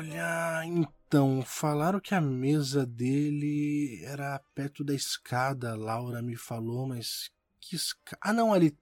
Olha, então, falaram que a mesa dele era perto da escada, a Laura me falou, mas que escada. Ah, não, ali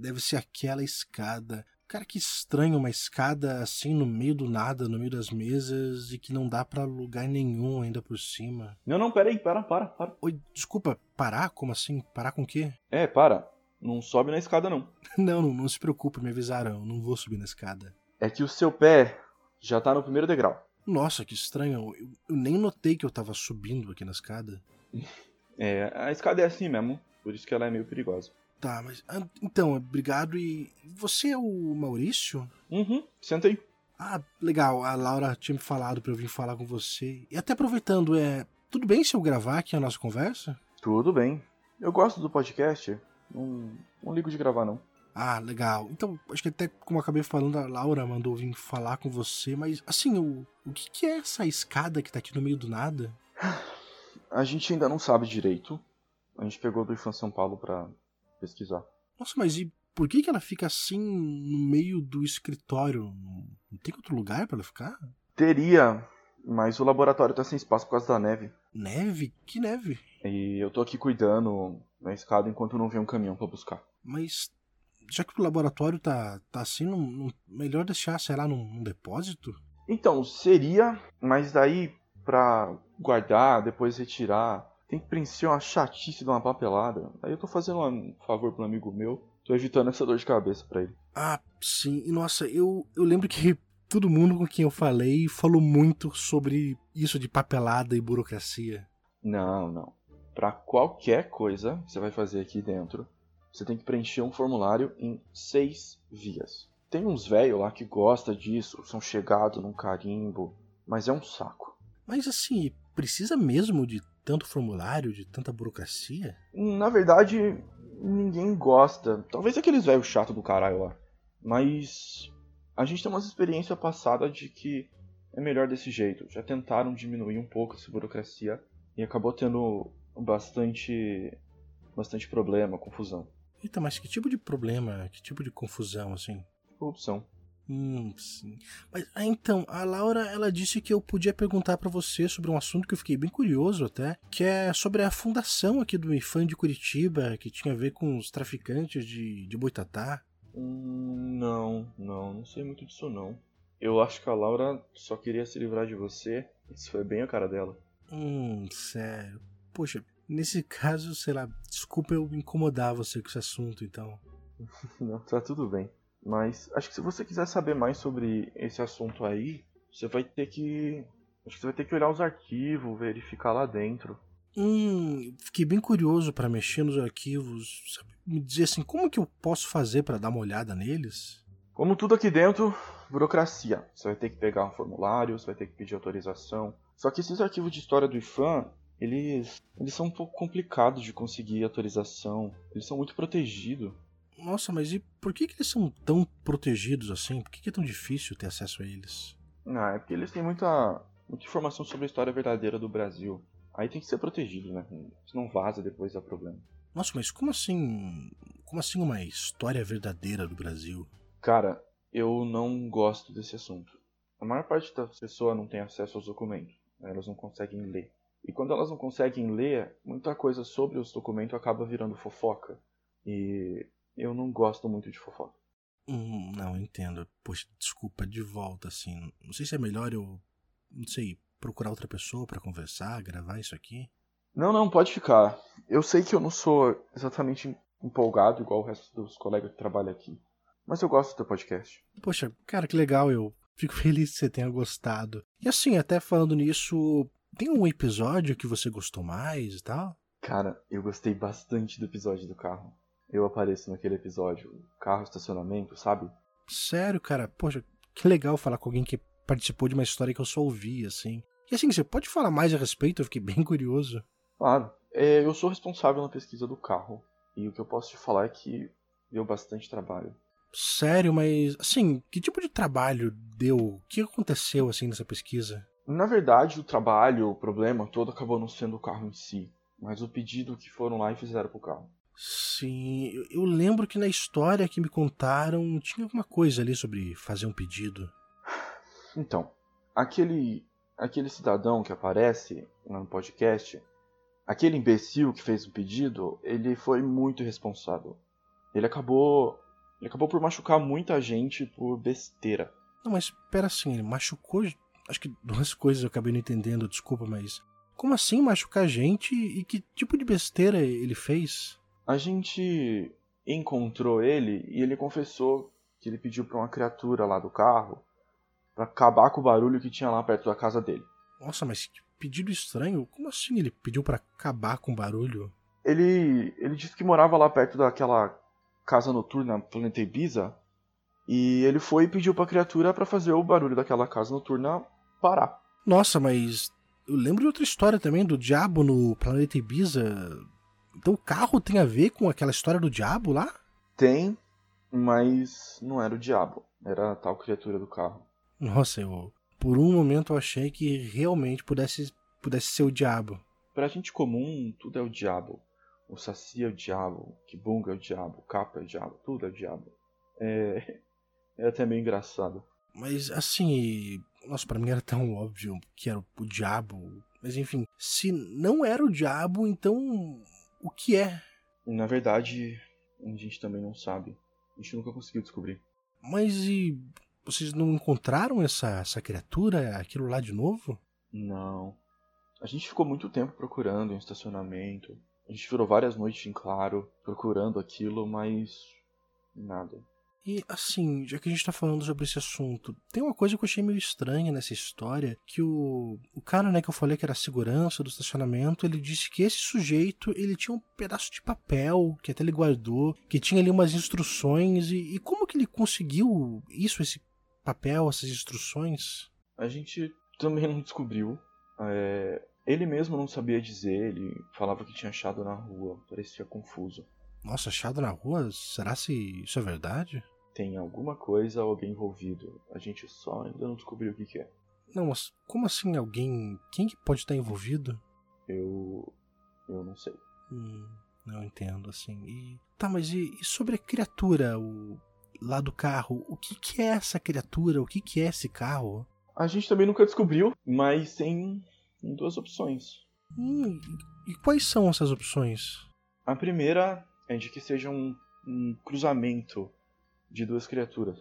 deve ser aquela escada. Cara, que estranho uma escada assim no meio do nada, no meio das mesas e que não dá para lugar nenhum ainda por cima. Não, não, pera aí, para, para, para. Oi, desculpa, parar? Como assim? Parar com o quê? É, para. Não sobe na escada, não. não, não, não se preocupe, me avisaram, eu não vou subir na escada. É que o seu pé já tá no primeiro degrau. Nossa, que estranho. Eu, eu nem notei que eu tava subindo aqui na escada. É, a escada é assim mesmo, por isso que ela é meio perigosa. Tá, mas. ah, Então, obrigado. E. Você é o Maurício? Uhum, senta aí. Ah, legal. A Laura tinha me falado pra eu vir falar com você. E até aproveitando, é. Tudo bem se eu gravar aqui a nossa conversa? Tudo bem. Eu gosto do podcast. Não, não ligo de gravar, não. Ah, legal. Então, acho que até como acabei falando, a Laura mandou vir falar com você, mas assim, o, o que, que é essa escada que tá aqui no meio do nada? A gente ainda não sabe direito. A gente pegou do IFAM São Paulo pra pesquisar. Nossa, mas e por que, que ela fica assim no meio do escritório? Não tem outro lugar pra ela ficar? Teria, mas o laboratório tá sem espaço por causa da neve. Neve? Que neve? E eu tô aqui cuidando na escada enquanto não vem um caminhão pra buscar. Mas já que o laboratório tá, tá assim, não, não- melhor deixar, sei lá, num, num depósito? Então, seria, mas daí pra guardar, depois retirar, tem que preencher uma chatice de uma papelada. Aí eu tô fazendo um favor pro amigo meu, tô evitando essa dor de cabeça pra ele. Ah, sim. E nossa, eu, eu lembro que todo mundo com quem eu falei falou muito sobre isso de papelada e burocracia. Não, não. Pra qualquer coisa que você vai fazer aqui dentro, você tem que preencher um formulário em seis vias. Tem uns velhos lá que gostam disso, são chegados num carimbo, mas é um saco. Mas assim, precisa mesmo de tanto formulário, de tanta burocracia? Na verdade, ninguém gosta. Talvez aqueles velhos chatos do caralho lá. Mas a gente tem umas experiências passadas de que é melhor desse jeito. Já tentaram diminuir um pouco essa burocracia e acabou tendo bastante bastante problema, confusão. Eita, mas que tipo de problema, que tipo de confusão, assim? Corrupção. Hum, sim. Mas ah, então, a Laura, ela disse que eu podia perguntar pra você sobre um assunto que eu fiquei bem curioso até, que é sobre a fundação aqui do IFAM de Curitiba, que tinha a ver com os traficantes de, de boitatá. Hum, não, não, não sei muito disso não. Eu acho que a Laura só queria se livrar de você. Isso foi bem a cara dela. Hum, sério. Poxa, nesse caso, sei lá, desculpa eu incomodar você com esse assunto, então. Não, tá tudo bem. Mas acho que se você quiser saber mais sobre esse assunto aí, você vai ter que. Acho que você vai ter que olhar os arquivos, verificar lá dentro. Hum, fiquei bem curioso pra mexer nos arquivos. Sabe, me dizer assim, como que eu posso fazer pra dar uma olhada neles? Como tudo aqui dentro, burocracia. Você vai ter que pegar um formulário, você vai ter que pedir autorização. Só que esses arquivos de história do IFAM, eles, eles são um pouco complicados de conseguir autorização. Eles são muito protegidos. Nossa, mas e por que, que eles são tão protegidos assim? Por que, que é tão difícil ter acesso a eles? Ah, é porque eles têm muita, muita informação sobre a história verdadeira do Brasil. Aí tem que ser protegido, né? Se não vaza, depois dá problema. Nossa, mas como assim. Como assim uma história verdadeira do Brasil? Cara, eu não gosto desse assunto. A maior parte das pessoas não tem acesso aos documentos. né? Elas não conseguem ler. E quando elas não conseguem ler, muita coisa sobre os documentos acaba virando fofoca. E eu não gosto muito de fofoca. Hum, não, entendo. Poxa, desculpa, de volta, assim. Não sei se é melhor eu. Não sei, procurar outra pessoa pra conversar, gravar isso aqui. Não, não, pode ficar. Eu sei que eu não sou exatamente empolgado igual o resto dos colegas que trabalham aqui. Mas eu gosto do teu podcast. Poxa, cara, que legal, eu fico feliz que você tenha gostado. E assim, até falando nisso, tem um episódio que você gostou mais e tal? Cara, eu gostei bastante do episódio do carro. Eu apareço naquele episódio, carro, estacionamento, sabe? Sério, cara, poxa, que legal falar com alguém que participou de uma história que eu só ouvi, assim. E assim, você pode falar mais a respeito? Eu fiquei bem curioso. Claro. É, eu sou responsável na pesquisa do carro. E o que eu posso te falar é que deu bastante trabalho. Sério, mas assim, que tipo de trabalho deu? O que aconteceu assim nessa pesquisa? Na verdade, o trabalho, o problema todo acabou não sendo o carro em si, mas o pedido que foram lá e fizeram pro carro. Sim, eu- lembro que na história que me contaram tinha alguma coisa ali sobre fazer um pedido. Então, aquele aquele cidadão que aparece no podcast, aquele imbecil que fez o pedido, ele foi muito irresponsável. Ele acabou ele acabou por machucar muita gente por besteira. Não, mas pera assim, ele machucou. Acho que duas coisas eu acabei não entendendo, desculpa, mas. Como assim machucar gente e que tipo de besteira ele fez? A gente encontrou ele e ele confessou que ele pediu para uma criatura lá do carro para acabar com o barulho que tinha lá perto da casa dele. Nossa, mas que pedido estranho. Como assim ele pediu para acabar com o barulho? Ele ele disse que morava lá perto daquela casa noturna Planeta Ibiza e ele foi e pediu para a criatura para fazer o barulho daquela casa noturna parar. Nossa, mas eu lembro de outra história também do diabo no Planeta Ibiza. Então o carro tem a ver com aquela história do diabo lá? Tem, mas não era o diabo, era a tal criatura do carro. Nossa, eu por um momento eu achei que realmente pudesse pudesse ser o diabo. Pra gente comum, tudo é o diabo. O Saci é o diabo, o Kibunga é o diabo, o Capa é o diabo, tudo é o diabo. É, é até meio engraçado. Mas assim, nossa, pra mim era tão óbvio que era o diabo. Mas enfim, se não era o diabo, então o que é? Na verdade, a gente também não sabe. A gente nunca conseguiu descobrir. Mas e vocês não encontraram essa, essa criatura, aquilo lá de novo? Não. A gente ficou muito tempo procurando em estacionamento. A gente virou várias noites em claro, procurando aquilo, mas. nada. E assim, já que a gente tá falando sobre esse assunto, tem uma coisa que eu achei meio estranha nessa história, que o, o cara, né, que eu falei que era segurança do estacionamento, ele disse que esse sujeito, ele tinha um pedaço de papel que até ele guardou, que tinha ali umas instruções, e, e como que ele conseguiu isso, esse papel, essas instruções? A gente também não descobriu. É, ele mesmo não sabia dizer, ele falava que tinha achado na rua, parecia confuso. Nossa, achado na rua? Será se isso é verdade? Tem alguma coisa, alguém envolvido. A gente só ainda não descobriu o que, que é. Não, mas como assim alguém. Quem que pode estar envolvido? Eu. Eu não sei. Hum, não entendo, assim. E. Tá, mas e, e sobre a criatura, o. Lá do carro, o que, que é essa criatura? O que, que é esse carro? A gente também nunca descobriu, mas tem duas opções. Hum, e, e quais são essas opções? A primeira é de que seja um, um cruzamento de duas criaturas.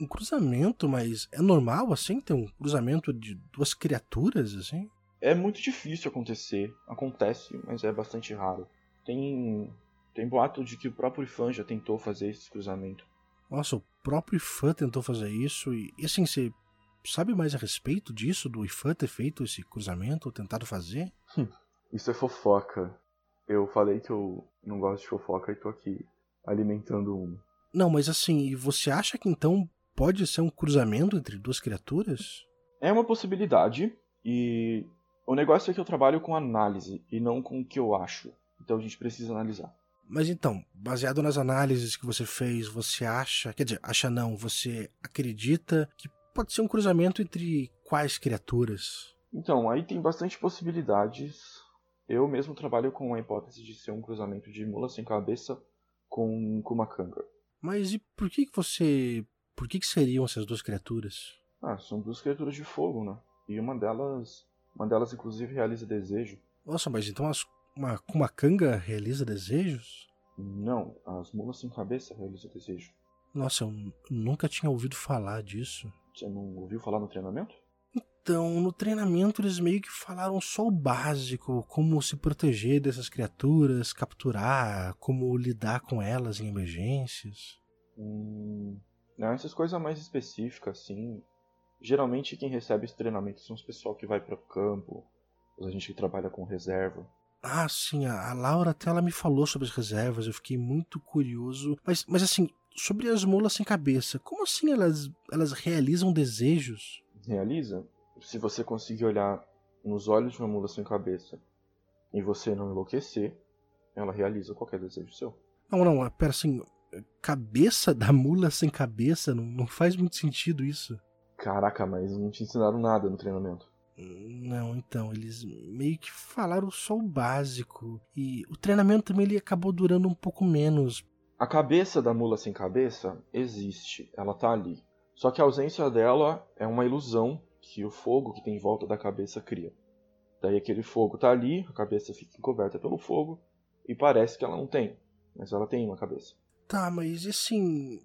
Um cruzamento, mas é normal assim ter um cruzamento de duas criaturas assim? É muito difícil acontecer. Acontece, mas é bastante raro. Tem tem boato de que o próprio fã já tentou fazer esse cruzamento. Nossa, o próprio fã tentou fazer isso e, e assim, você sabe mais a respeito disso, do IFAN ter feito esse cruzamento, ou tentado fazer? Hum, isso é fofoca. Eu falei que eu não gosto de fofoca e tô aqui alimentando uma. Não, mas assim, você acha que então pode ser um cruzamento entre duas criaturas? É uma possibilidade, e o negócio é que eu trabalho com análise e não com o que eu acho. Então a gente precisa analisar. Mas então, baseado nas análises que você fez, você acha, quer dizer, acha não, você acredita que pode ser um cruzamento entre quais criaturas? Então, aí tem bastante possibilidades. Eu mesmo trabalho com a hipótese de ser um cruzamento de mula sem cabeça com Kumakanga. Mas e por que, que você. Por que, que seriam essas duas criaturas? Ah, são duas criaturas de fogo, né? E uma delas. Uma delas, inclusive, realiza desejo. Nossa, mas então as, uma Kumakanga realiza desejos? Não, as mulas sem cabeça realizam desejo. Nossa, eu nunca tinha ouvido falar disso. Você não ouviu falar no treinamento? Então, no treinamento eles meio que falaram só o básico, como se proteger dessas criaturas, capturar, como lidar com elas em emergências. Hum, não, essas coisas mais específicas, assim. Geralmente quem recebe esse treinamento são os pessoal que vai para o campo, a gente que trabalha com reserva. Ah, sim, a Laura até ela me falou sobre as reservas, eu fiquei muito curioso. Mas, mas assim, sobre as mulas sem cabeça, como assim elas, elas realizam desejos? Realiza? Se você conseguir olhar nos olhos de uma mula sem cabeça e você não enlouquecer, ela realiza qualquer desejo seu. Não, não, pera assim, cabeça da mula sem cabeça, não, não faz muito sentido isso. Caraca, mas não te ensinaram nada no treinamento. Não, então, eles meio que falaram só o básico. E o treinamento também ele acabou durando um pouco menos. A cabeça da mula sem cabeça existe, ela tá ali. Só que a ausência dela é uma ilusão que o fogo que tem em volta da cabeça cria. Daí aquele fogo tá ali, a cabeça fica encoberta pelo fogo e parece que ela não tem, mas ela tem uma cabeça. Tá, mas assim,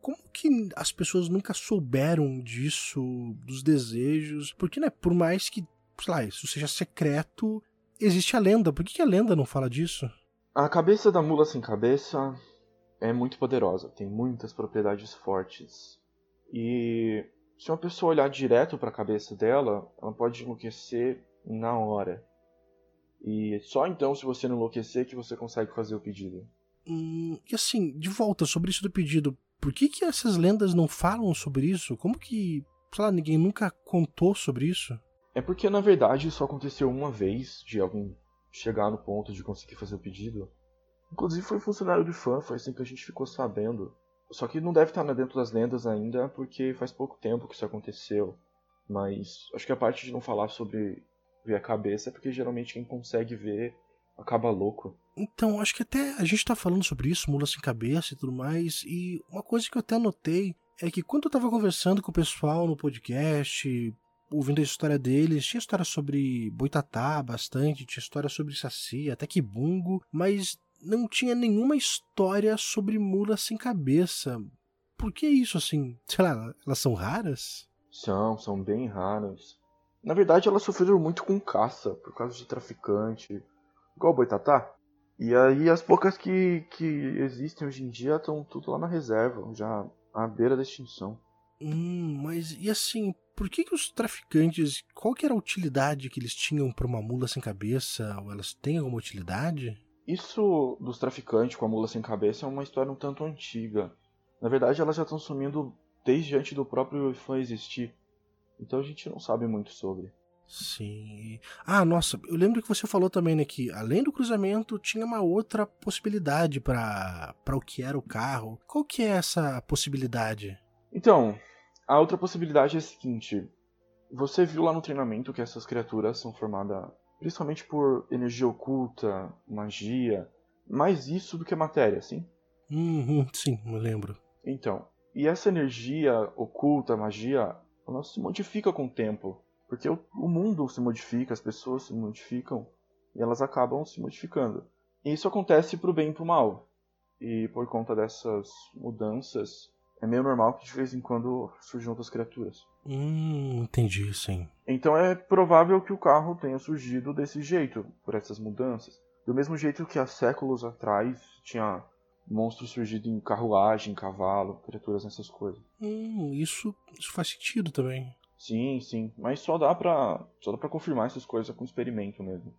como que as pessoas nunca souberam disso, dos desejos? Porque, né, por mais que, sei lá, isso seja secreto, existe a lenda. Por que, que a lenda não fala disso? A cabeça da mula sem cabeça é muito poderosa, tem muitas propriedades fortes. E se uma pessoa olhar direto para a cabeça dela, ela pode enlouquecer na hora. E só então, se você não enlouquecer, que você consegue fazer o pedido. Hum, e assim, de volta sobre isso do pedido, por que, que essas lendas não falam sobre isso? Como que, sei lá, ninguém nunca contou sobre isso? É porque na verdade isso aconteceu uma vez de alguém chegar no ponto de conseguir fazer o pedido. Inclusive foi funcionário de fã, foi assim que a gente ficou sabendo. Só que não deve estar dentro das lendas ainda, porque faz pouco tempo que isso aconteceu. Mas acho que a parte de não falar sobre ver a cabeça é porque geralmente quem consegue ver acaba louco. Então, acho que até a gente tá falando sobre isso, mula sem cabeça e tudo mais, e uma coisa que eu até notei é que quando eu tava conversando com o pessoal no podcast, ouvindo a história deles, tinha história sobre Boitatá bastante, tinha história sobre Saci, até Kibungo, mas não tinha nenhuma história sobre mula sem cabeça. Por que isso, assim? Sei lá, elas são raras? São, são bem raras. Na verdade, elas sofreram muito com caça, por causa de traficante, igual o Boitatá. E aí, as poucas que, que existem hoje em dia estão tudo lá na reserva, já à beira da extinção. Hum, mas e assim, por que, que os traficantes. Qual que era a utilidade que eles tinham para uma mula sem cabeça? Ou elas têm alguma utilidade? Isso dos traficantes com a mula sem cabeça é uma história um tanto antiga. Na verdade, elas já estão sumindo desde antes do próprio fã existir. Então a gente não sabe muito sobre. Sim. Ah, nossa, eu lembro que você falou também, né, que além do cruzamento tinha uma outra possibilidade para o que era o carro. Qual que é essa possibilidade? Então, a outra possibilidade é a seguinte: você viu lá no treinamento que essas criaturas são formadas principalmente por energia oculta, magia, mais isso do que matéria, sim? Uhum, sim, me lembro. Então, e essa energia oculta, magia, ela se modifica com o tempo. Porque o, o mundo se modifica, as pessoas se modificam e elas acabam se modificando. E isso acontece pro bem e pro mal. E por conta dessas mudanças, é meio normal que de vez em quando surjam outras criaturas. Hum, entendi, sim. Então é provável que o carro tenha surgido desse jeito, por essas mudanças. Do mesmo jeito que há séculos atrás tinha monstros surgindo em carruagem, cavalo, criaturas nessas coisas. Hum, isso, isso faz sentido também. Sim, sim. Mas só dá pra, só dá pra confirmar essas coisas com experimento mesmo.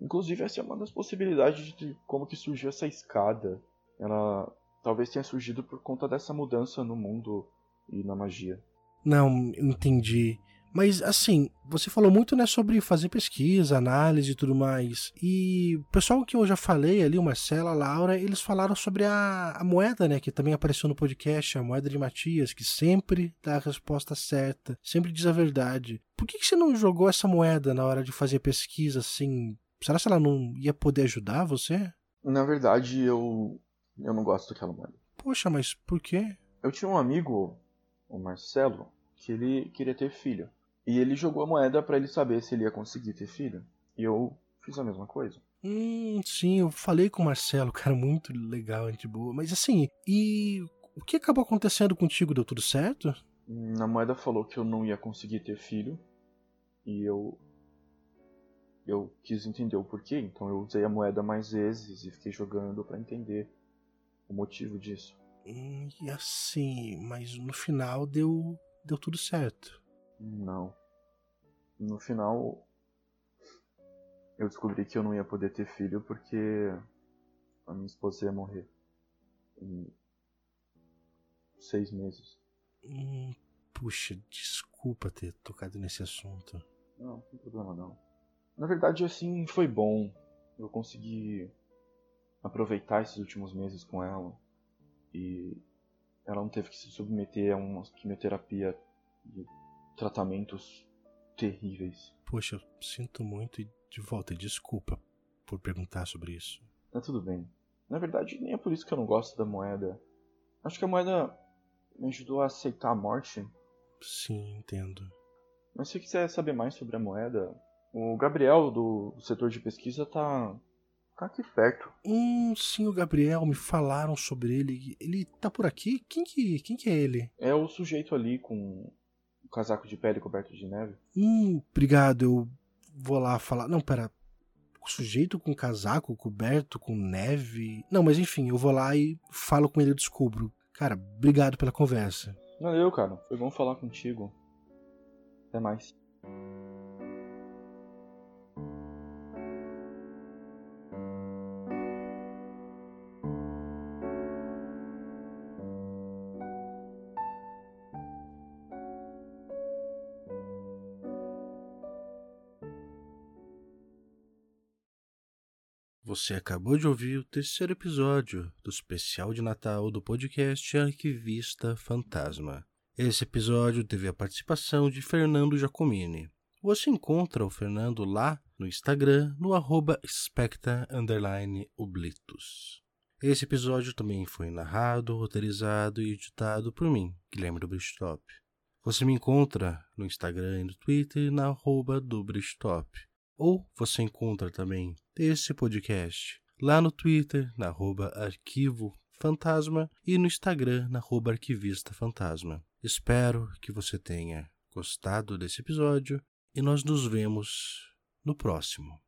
Inclusive, essa é uma das possibilidades de como que surgiu essa escada. Ela talvez tenha surgido por conta dessa mudança no mundo e na magia. Não, entendi. Mas assim, você falou muito né, sobre fazer pesquisa, análise e tudo mais. E o pessoal que eu já falei ali, o Marcelo, a Laura, eles falaram sobre a, a, moeda, né? Que também apareceu no podcast, a moeda de Matias, que sempre dá a resposta certa, sempre diz a verdade. Por que, que você não jogou essa moeda na hora de fazer pesquisa, assim? Será que ela não ia poder ajudar você? Na verdade, eu. Eu não gosto daquela moeda. Poxa, mas por quê? Eu tinha um amigo, o Marcelo, que ele queria ter filho. E ele jogou a moeda para ele saber se ele ia conseguir ter filho. E eu fiz a mesma coisa. Hum, sim, eu falei com o Marcelo, cara, muito legal, gente boa. Mas assim, e o que acabou acontecendo contigo? Deu tudo certo? Na moeda falou que eu não ia conseguir ter filho. E eu. Eu quis entender o porquê, então eu usei a moeda mais vezes e fiquei jogando para entender o motivo disso. Hum, e assim, mas no final deu, deu tudo certo. Não. No final, eu descobri que eu não ia poder ter filho porque a minha esposa ia morrer em seis meses. Hum, puxa, desculpa ter tocado nesse assunto. Não, não tem problema não. Na verdade, assim, foi bom. Eu consegui aproveitar esses últimos meses com ela e ela não teve que se submeter a uma quimioterapia de tratamentos terríveis. Poxa, eu sinto muito e de volta, desculpa por perguntar sobre isso. Tá tudo bem. Na verdade, nem é por isso que eu não gosto da moeda. Acho que a moeda me ajudou a aceitar a morte. Sim, entendo. Mas se quiser saber mais sobre a moeda, o Gabriel do setor de pesquisa tá, tá aqui perto. Hum, sim, o Gabriel, me falaram sobre ele. Ele tá por aqui? Quem que, quem que é ele? É o sujeito ali com o casaco de pele coberto de neve. Hum, obrigado, eu vou lá falar. Não, pera. O sujeito com casaco coberto com neve. Não, mas enfim, eu vou lá e falo com ele e descubro. Cara, obrigado pela conversa. Valeu, cara. Foi bom falar contigo. Até mais. Você acabou de ouvir o terceiro episódio do especial de Natal do podcast Arquivista Fantasma. Esse episódio teve a participação de Fernando Giacomini. Você encontra o Fernando lá no Instagram, no arroba specta_oblitos. Esse episódio também foi narrado, roteirizado e editado por mim, Guilherme do Bristop. Você me encontra no Instagram e no Twitter na arroba do. Ou você encontra também esse podcast lá no Twitter, na arroba Arquivo Fantasma e no Instagram, na arroba Arquivista Fantasma. Espero que você tenha gostado desse episódio e nós nos vemos no próximo.